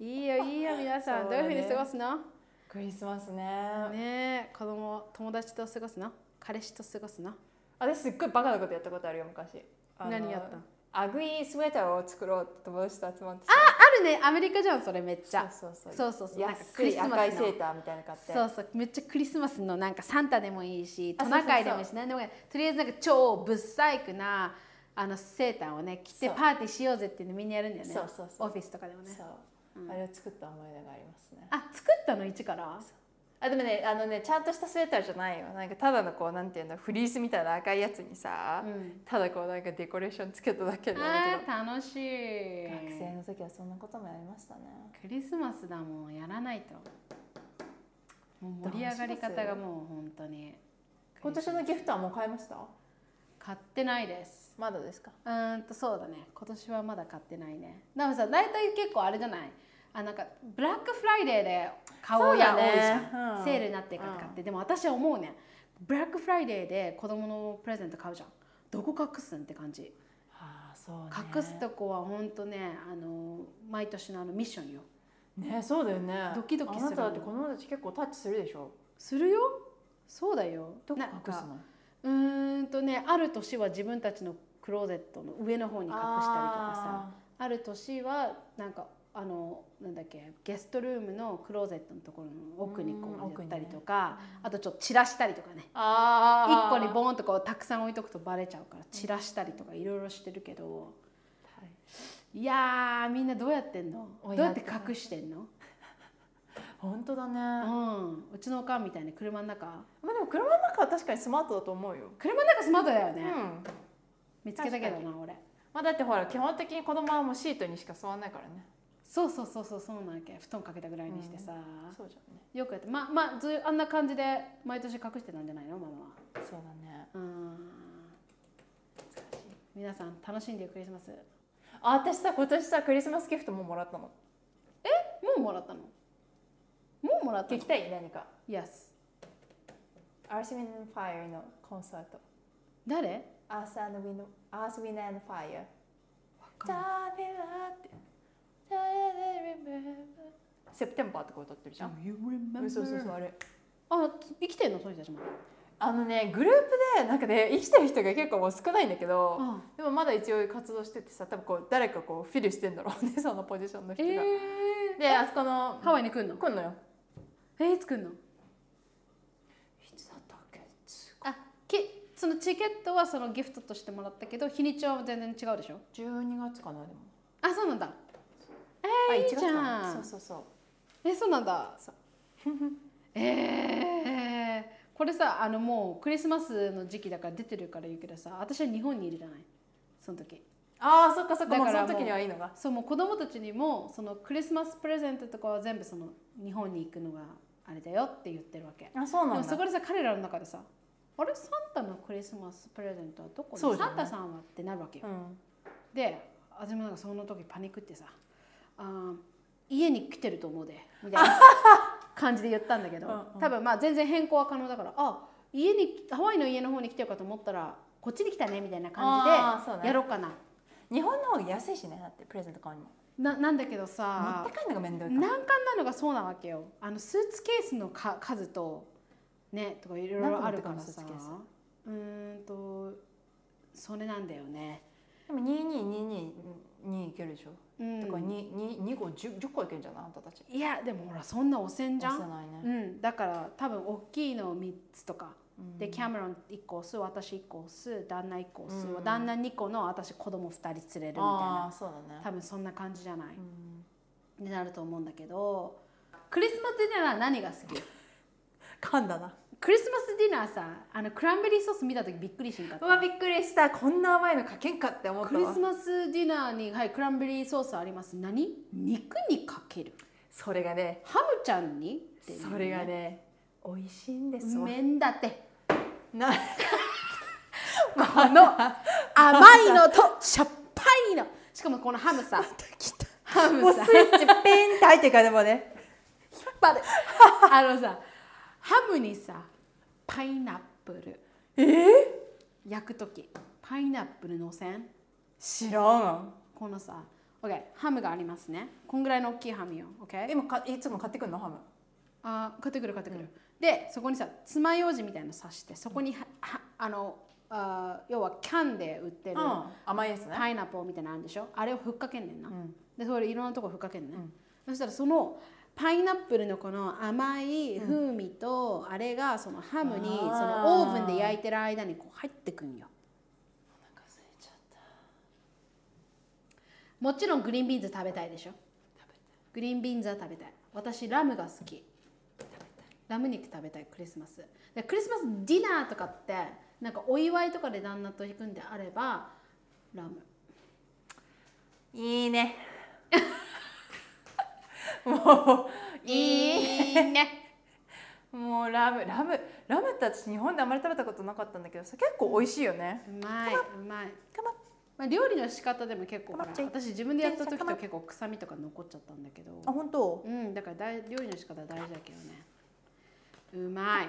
いいよいいよ皆さん、ね。どういうふうに過ごすの？クリスマスね。ねえ。子供友達と過ごすの？彼氏と過ごすの？私すっごいバカなことやったことあるよ昔。何やった？アグイスウェーターを作ろうって友達と集まってさ。あるね。アメリカじゃんそれめっちゃ。そうそうそう。そうそう安い赤いセーターみたいなの買って。そうそう。めっちゃクリスマスのなんかサンタでもいいしあトナカイでもいいし何でもいい。とりあえずなんか超ぶっ細工なあのセーターをね着てそう。パーティーしようぜっていうのみんなやるんだよね。そうそうそう。オフィスとかでもね。そう、あれを作った思い出がありますね。あ作ったの？一から？あでもねあのねちゃんとしたスウェッターじゃないよ。なんかただのこうなんていうのフリースみたいな赤いやつにさ、うん。ただこうなんかデコレーションつけただけなんだあけどー楽しい。学生の時はそんなこともやりましたね。クリスマスだもんやらないと。もう盛り上がり方がもう本当に。今年のギフトはもう買いました？買ってないです。まだですか？うーんとそうだね。今年はまだ買ってないね。でもさ大体結構あれじゃない？あなんかブラックフライデーで買おうや多いじゃん、うん。セールになってから買って、でも私は思うねブラックフライデーで子供のプレゼント買うじゃん。どこ隠すんって感じ。ああそうね。隠すとこは本当ねあの毎年のあのミッションよ。ねそうだよね。ドキドキするあなただって子供たち結構タッチするでしょ。するよ。そうだよ。どこ隠すの？うーんとねある年は自分たちのクローゼットの上の方に隠したりとかさ。ある年はなんかあのなんだっけゲストルームのクローゼットのところの奥にこうんうやったりと奥か、あとちょっと散らしたりとかね。あー。一個にボーンとこうたくさん置いとくとバレちゃうから散らしたりとかいろいろしてるけどはい。いやーみんなどうやってんの？どうやって隠してんの？本当だね、うまん。うちのおかんみたいに車の中。あでも車の中は確かにスマートだと思うよ、車の中スマートだよね、うん。見つけたけどな俺。まあ、だってほら基本的に子供はもうシートにしか座らないからねそうそうそうそうそうなんやけ布団かけたぐらいにしてさ、そうじゃんね。よくやって。まあまあずあんな感じで毎年隠してたんじゃないの？ママは。そうだね。うん。皆さん楽しんでよクリスマス？もあ私さ今年さクリスマスギフトももらったの。うもらったの？もうもらったの？聞きたい？何か。Yes アースウィンドファイアのコンサート。誰？アースウィンファイアかんない。ってセプテンバーとか歌ってるじゃん。You remember? そうそうそうあれ。あ生きてんのそういう人たちも。あのねグループでなんかね 生きてる人が結構もう少ないんだけどあでもまだ一応活動しててさ多分こう誰かこうフィルしてんだろうね そのポジションの人が。えー、であそこのハワイに来んの？来んのよ。えー、いつ来んの？いつだったっけ？あきそのチケットはそのギフトとしてもらったけど日にちは全然違うでしょ？12月かなでも。あそうなんだ。あえー、いい1月じかそうそうそう。えそうなんだ。そう。えー、これさあのもうクリスマスの時期だから出てるから言うけどさ私は日本にいるじゃない？その時。ああそっかそっか。だからその時にはいいのが。そうもう子供たちにもそのクリスマスプレゼントとかは全部その日本に行くのがあれだよって言ってるわけ。あそうなんだ。そこでさ彼らの中でさあれサンタのクリスマスプレゼントはどこに、サンタさんはってなるわけよ、うん。で私もなんかその時パニックってさあー家に来てると思うでみたいな感じで言ったんだけど多分まあ全然変更は可能だからあ家にハワイの家の方に来てるかと思ったらこっちに来たねみたいな感じでやろうかな、日本の方が安いしねだってプレゼント買うに。も。ななんだけど持さって帰るのが面倒い難。関なのがそうなわけよ。あのスーツケースのか数とねとかいろいろあるからさ。うーんとそれなんだよね、でも二二二二二いけるでしょ。うん。とか二二二個十十個いけるんじゃない？あんたたち。いやでもほらそんな汚染じゃん。押せないね。うん、だから多分大きいの3つとか、うん。でキャメロン1個押す私1個押す旦那1個押す、うん。旦那2個の私子供2人連れるみたいあな。あそうだね。多分そんな感じじゃない、うん。になると思うんだけどクリスマスディナー何が好き？噛んだな。クリスマスディナーさあのクランベリーソース見た時びっくりしんかった。うわびっくりした。こんな甘いのかけんかって思ったわ。クリスマスディナーに、はい、クランベリーソースあります。何？肉にかける。それがねハムちゃんに？っていうそれがね美味しいんですわ。麺だって。な この甘いのと しょっぱいの。しかもこのハムさ。ハムさ。もうスイッチピンって入ってるからでもね。引っ張る。あのさハムにさパイナップル。え？ー、焼く時。パイナップルのせん？知らん。このさ OK ハムがありますね。こんぐらいの大きいハムよ。OK 今かいつも買ってくんの？ハム。あ買ってくる買ってくる、でそこにさ爪楊枝みたいなの刺してそこにははあのあ要はキャンで売ってるうん。甘いやつね。パイナップルみたいなのあるでしょ？あれをふっかけんねんな、うん。でそれいろんなとこふっかけんねん、うん。そしたらそのパイナップルのこの甘い風味と、あれがそのハムにそのオーブンで焼いてる間にこう入ってくんよ。お腹空いちゃった。もちろん green beans 食べたいでしょ？食べたい。 green beans は食べたい。私ラムが好き。食べたい。ラム肉食べたいクリスマス。でクリスマスディナーとかってなんかお祝いとかで旦那と行くんであればラム。いいねもういいね。もうラムラムラムって私日本であまり食べたことなかったんだけどさ結構美味しいよね。うまいうまい。かままあ、料理の仕方でも結構私自分でやった時と結構臭みとか残っちゃったんだけど。あ本当？うんだから大料理の仕方大事だけどね。うまい。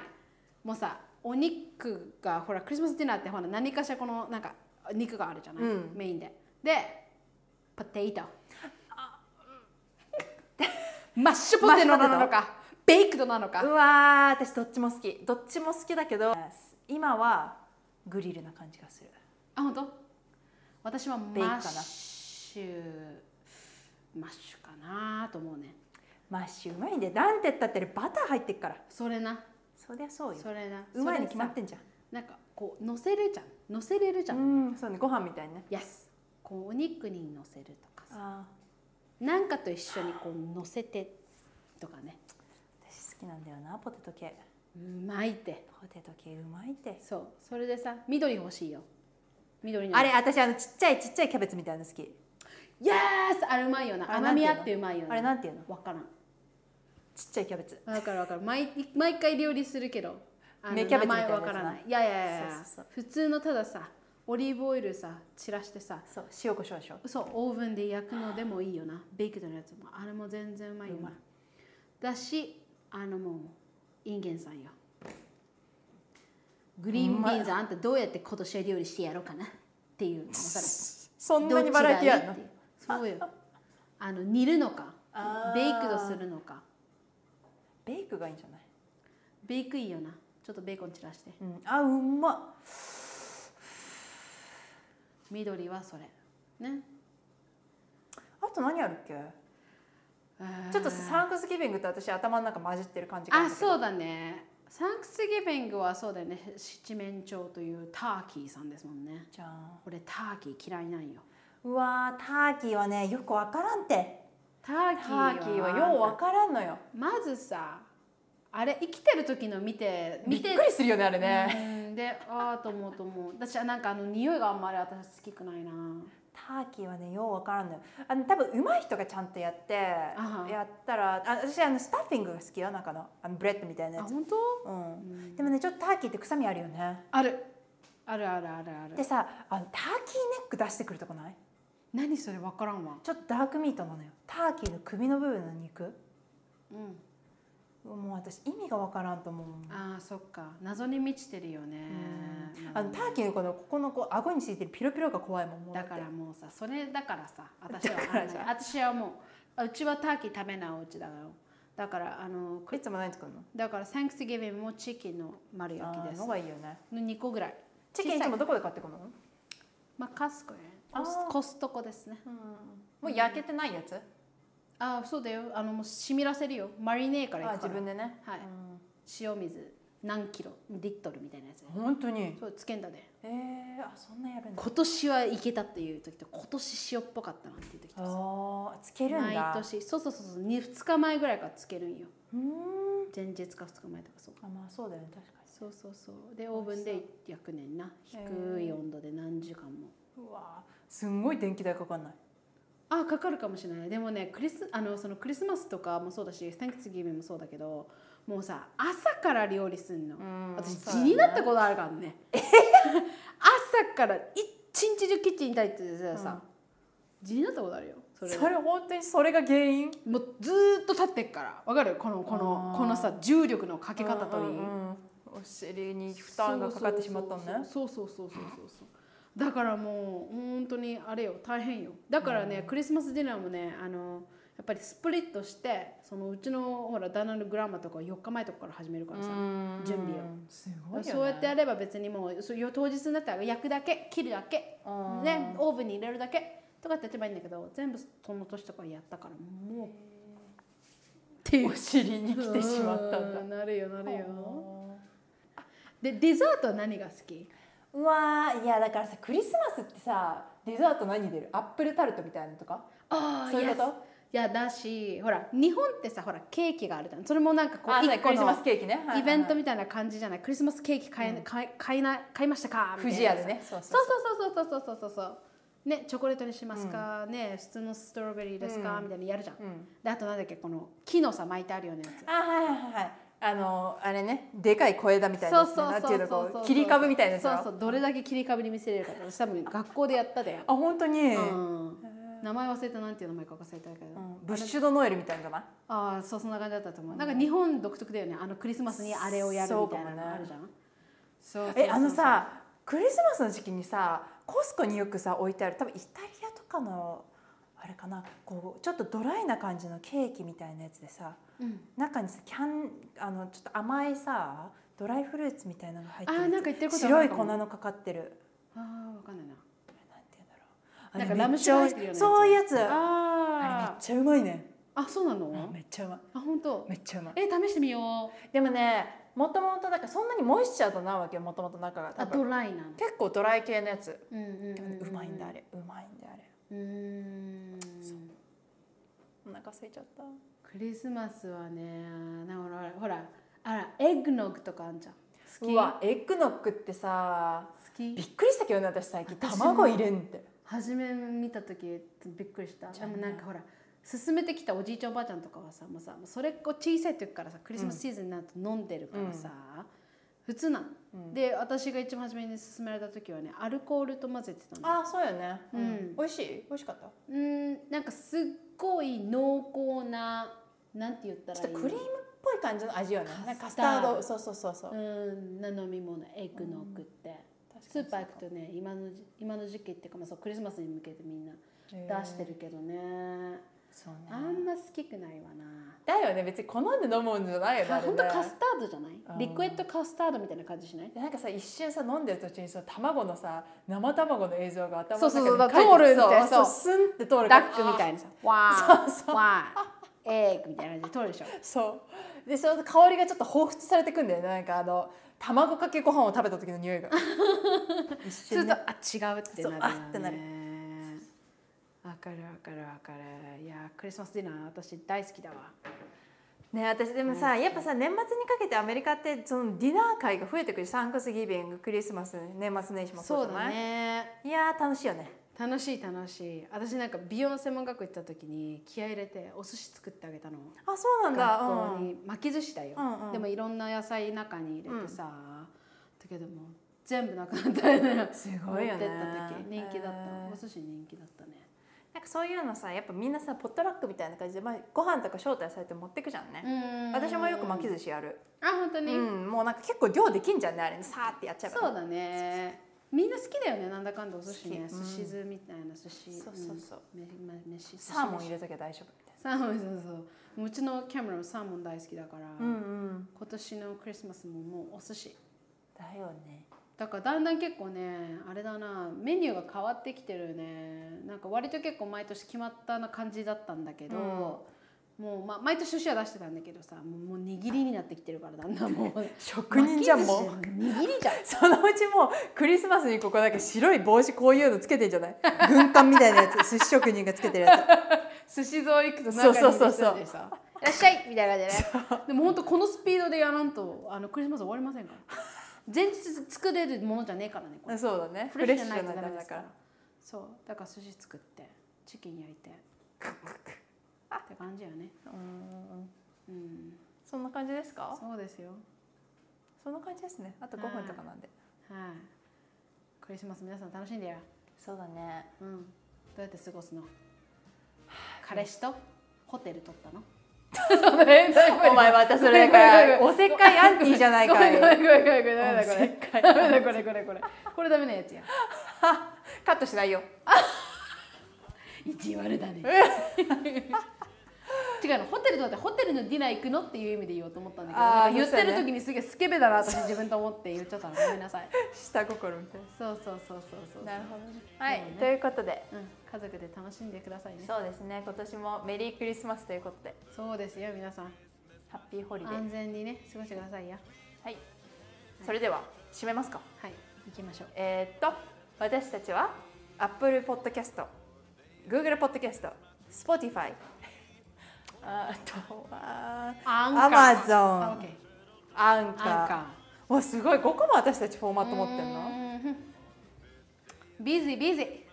もうさお肉がほらクリスマスディナーってほら何かしらこのなんか肉があるじゃない、うん。メインで。で potato マッシュポテトなのか baked なのか。うわー私どっちも好き。どっちも好きだけど今はグリルな感じがする。あ本当？私はマ bake かな。ッシュマッシュかなと思うね。マッシュうまいんでなんて言ったってバター入ってっから。それな。そりゃそうよ。それな。うまいに決まってんじゃん。さなんかこう乗せるじゃん。乗せれるじゃん、うんそうね。ご飯みたいにね。Yes こうお肉に乗せるとかさあなんかと一緒にこう乗せてとかね。ー私好きなんだよなポテト系。うまいって。ポテト系うまいって。そう。それでさ緑欲しいよ。緑の。あれ私あのちっちゃいちっちゃいキャベツみたいなの好き。Yes! あれうまいよな。あれ甘みあってうまいよな。あれなんていうの？わからん。ちっちゃいキャベツ。わかるわかる。毎毎回料理するけどあの芽キャベツみたいな名やつな。前わからない。いやいやいや普通のたださオリーブオイルさ散らしてさそう塩コショウでしょ。そうオーブンで焼くのでもいいよな。 baked のやつも。あれも全然うまいよな。だしあのもうインゲンさんよ。 green beans あんたどうやって今年は料理してやろうかな。っていうの分かるそんなにバラエティあるの？そうよ。あの煮るのか。ベイクドするのか。ベイクがいいんじゃない？ベイクいいよな。ちょっとベーコン散らして。うん。あうまっ緑はそれ。ね。あと何あるっけ？ちょっとさサンクスギビングと私頭の中混じってる感じがあそううだね。サンクスギビングはそうだよね。七面鳥というターキーさんですもんね。じゃん。俺ターキー嫌いなんよ。うわーターキーはねよくわからんて。ターキーはようわからんのよ。まずさあれ生きてる時の見てびっ見てびっくりするよねあれねうんでああと思うと思う。私はなんかあの匂いがあんまり私好きくないな。ターキーはねようわからんのよ。あの多分上手い人がちゃんとやってやったらあ私あの stuffing が好きよ中の。あの bread みたいなやつ。あ本当？うん。でもねちょっとターキーって臭みあるよね。ある。あるあるあるあるでさあのターキーネック出してくるとこない？何それ？分からんわ。ちょっとダークミートなのよ。ターキーの首の部分の肉。うんもう私意味がわからんと思うああそっか。謎に満ちてるよね。あのターキーのこのここのこう顎についてるピロピロが怖いもんだからもうさそれだからさ私は私はもうあうちはターキー食べないお家だから。だからあのいつも何作るの？だから Thanksgiving もチキンの丸焼きです。のがいいよね。の2個ぐらい。チキンいつもどこで買ってくるの、まあカスコやコスコストコですね。もう焼けてないやつ、ああそうだよ。あのもう染みらせるよ。マリネーからいくから。分でね。はい。塩水何キロリットルみたいなやつ。うん本当に？そうつけんだでえー、あそんなやるんだ。今年はいけたっていう時と今年塩っぽかったなっていう時とさ。あーつけるんだ。毎年。そうそうそうそう。2, 日前ぐらいからつけるんよ。うーん。前日か2日前とかそう。あまあそうだよね。確かそうそうそう。でオーブンで焼くねんな低い温度で何時間も。にうわー。すんごい電気代かかんないあかかるかもしれない。でもねクリスあのそのクリスマスとかもそうだし Thanksgiving もそうだけどもうさ朝から料理すんの、私そうだね地になったことあるからね。朝から一日中キッチンに立っててさ、地になったことあるよそれ。それ本当にそれが原因？もうずーっと立ってっから。わかる？このこのこのさ重力のかけ方といい、うんうんうん。お尻に負担がかかってしまったのね。そうそうそうそうそうそうだからもう本当にあれよ大変よ。だからね、クリスマスディナーもねあのやっぱりスプリットしてそのうちのほら旦那のグランマとか4日前とかから始めるからさ、うん。準備を。すごいよね。そうやってやれば別にもうそう当日になったら焼くだけ切るだけ、うん。ね、オーブンに入れるだけとかってやってばいいんだけど全部その年とかやったからもうっていうお尻に来てしまったんだ。うなるよなるよ。でデザートは何が好き？うわいやだからさクリスマスってさデザート何出る？アップルタルトみたいなのとか？ああそういうこと、いやだしほら日本ってさほらケーキがあるじゃん。それもなんかこう一個のイベントみたいな感じじゃない？クリスマスケーキ買え、うん、買い買いな買いましたか？みたいなね。そうそうそうそう。そうそうそうね、チョコレートにしますか、うん、ね普通のストロベリーですか、うん、みたいなやるじゃん、であとなんだっけこの木のさ巻いてあるようなやつ。あはいはいはい。あのあれねでかい小枝みたいななんていうのそう切り株みたいなそうそうどれだけ切り株に見せれるか私多分 学校でやったで、あ本当に、うん、名前忘れたなんていう名前か忘れたけど、うん。ブッシュドノエルみたいなのかな？ああそうそんな感じだったと思う、なんか日本独特だよね。あのクリスマスにあれをやるみたいな。のあるじゃん。そう。えあのさクリスマスの時期にさコスコによくさ置いてある多分イタリアとかのあれかなこうちょっとドライな感じのケーキみたいなやつでさうん、中にさキャンあのちょっと甘いさドライフルーツみたいなのが入ってるあーなんか言ってること白い粉のかかってる。ああわかんないな。なんて言うんだろう。あれなんかラム酒そういうやつ。あれめっあちゃうまいね。ああそうなの？めっちゃうまい。あ本当？めっちゃうまい。え試してみよでもねもともとなんかそんなにモイスチャーとないわけよもともと中が。うあ多分。ドライなの結構ドライ系のやつ。うんうんうんでもねうんうまいんだあれ。うまいんだあれうーん。お腹空いちゃった。クリスマスはねなんかほらほらあらエッグノッグとかあんじゃん。好き？うわエッグノックってさ好き？びっくりしたけどね私最近。卵入れんって。初め見た時びっくりした。でじゃあねもなんかほら勧めてきたおじいちゃんおばあちゃんとかはさもうさもうそれこう小さい時からさクリスマスシーズンになると飲んでるからさ、普通なん、うん。で私が一番初めに勧められた時はねアルコールと混ぜてたの。あそうよね。うん。美味しい？美味しかった？うんなんかすっごい濃厚ななんて言ったらいいクリームっぽい感じの味よね。なんかカスタード。そうそうそうそう。うんな飲み物エッグノッグって、スーパー行くとね今のじ今の時期っていうか、まあ、そうクリスマスに向けてみんな出してるけどねそうね。あんま好きくないわな。だよね。別に好んで飲むんじゃないよねあれほねんとカスタードじゃない？うん。リクエットカスタードみたいな感じしない？でなんかさ一瞬さ飲んでる途中にさ卵のさ生卵の映像が頭のそうそうそう中に書いて通る。ってそう。そうスンって通るダックみたいいにさ。わー。わー。エッグみたいな感じで取るでしょ。そう。でその香りがちょっと彷彿されてくんだよね。なんかあの卵かけご飯を食べた時の匂いが。一するねあ違うってなるよね。そうあってなる。わかるわかるわかる。いやクリスマスディナー私大好きだわ。ね私でもさやっぱさ年末にかけてアメリカってそのディナー会が増えてくるサンクスギビングクリスマス年末年始もそうじゃない？ね。いやー楽しいよね。楽しい楽しい。私なんか美容の専門学校行った時に気合い入れてお寿司作ってあげたの。あそうなんだ。学校に巻き寿司だよ、うん。うん。でもいろんな野菜中に入れてさ、だけども全部なくなったよね。すごいよね。人気だった、へーお寿司人気だったねなんかそういうのさやっぱみんなさポットラックみたいな感じで、まあ、ご飯とか招待されて持ってくじゃんね、私もよく巻き寿司やる。あ本当に、うん。もうなんか結構量できんじゃんねあれね。さーってやっちゃえばそうだね。みんな好きだよねなんだかんだお寿司ね。好き。寿司酢みたいな寿司。そうそうそう。ん。めま飯。サーモン入れれときゃ大丈夫みたいサーモンそうそうもう。うちのキャメロンサーモン大好きだから、なうんうん。今年のクリスマスももうお寿司。だよねだからだんだん結構ねあれだなメニューが変わってきてるね。なんか割と結構毎年決まったな感じだったんだけど、もう、まあ、毎年寿司は出してたんだけどさもう握りになってきてるからだんだん。もう職人じゃんもう。握りじゃん。そのうちもうクリスマスにここだけ白い帽子こういうのつけてんじゃない？軍艦みたいなやつ 寿司職人がつけてるや寿司蔵行くとそう中にそうそう。そう入れてさ。いらっしゃいみたいな感じでね。でも本当このスピードでやらんとあのクリスマス終わりませんから前日作れるものじゃねえからねこれ。つそうだね。フレッシュじゃないとダメだかダメですから。らそう。だから寿司作ってチキン焼いて。って感じよね。うんうんそんな感じですか？そうですよ。そんな感じですね。あと5分とかなんで。はい。クリスマス皆さん楽しんでよそうだね。うん。どうやって過ごすの？彼氏とホテル取ったの？お前またそれだからおせっかいアンティーじゃないかい。ごめんごめんごめんごめんごめんダメだこれダメだこれこれこれこれダメなやつやカットしないよ意地悪だね違うのホテルとだってホテルのディナー行くのっていう意味で言おうと思ったんだけどあ言ってる時にすげえスケベだな私自分と思って言っちゃったの。ごめんなさい。下心みたいそうそうそうそうそう。なるほどね。はい、そうねということで。うん、家族で楽しんでくださいね。そうですね。今年もメリークリスマスということで。そうですよ皆さん。ハッピーホリデー。安全にね過ごしてくださいよ。はい。それでは締めますか。はい。行きましょう。えー、っと私たちは Apple Podcast Google Podcast Spotify あとはアマゾあンアンカー。わすごい5個も私たちフォーマット持ってんの？ービジービジ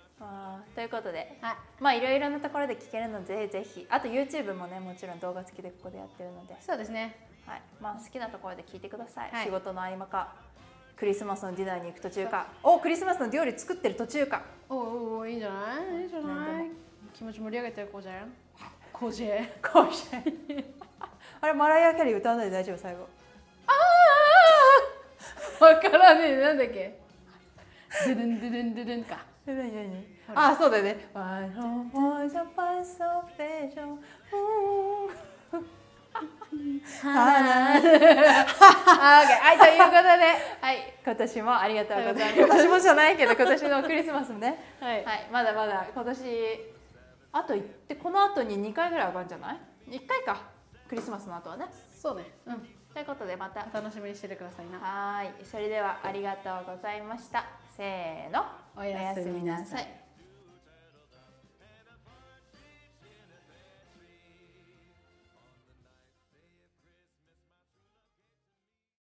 ということではい。まあいろいろなところで聞けるのでぜひ。あと YouTube もねもちろん動画付きでここでやってるので、そうですね。はい。まあ、好きなところで聞いてください、はい。仕事の合間か。クリスマスのディナーに行く途中か。おクリスマスの料理作ってる途中か。おおおいいんじゃない？いいんじゃない？気持ち盛り上げてる子じゃん子じゃんかもしれないあれマライア・キャリー歌わないで大丈夫？最後。わからねえ。なんだっけ？ドゥドゥンドゥドゥンドゥドゥンか。え何何？あそうだよね。はいということで。はい。今年もありがとうございます。今年もじゃないけど今年のクリスマスもね。はい。はい。まだまだ今年あと行ってこの後に2回ぐらい上がるんじゃない？1回か。クリスマスの後はね。そうね。うん。ということでまた。お楽しみにしててくださいな。はーい。それではありがとうございました。せーの。おやすみなさい。い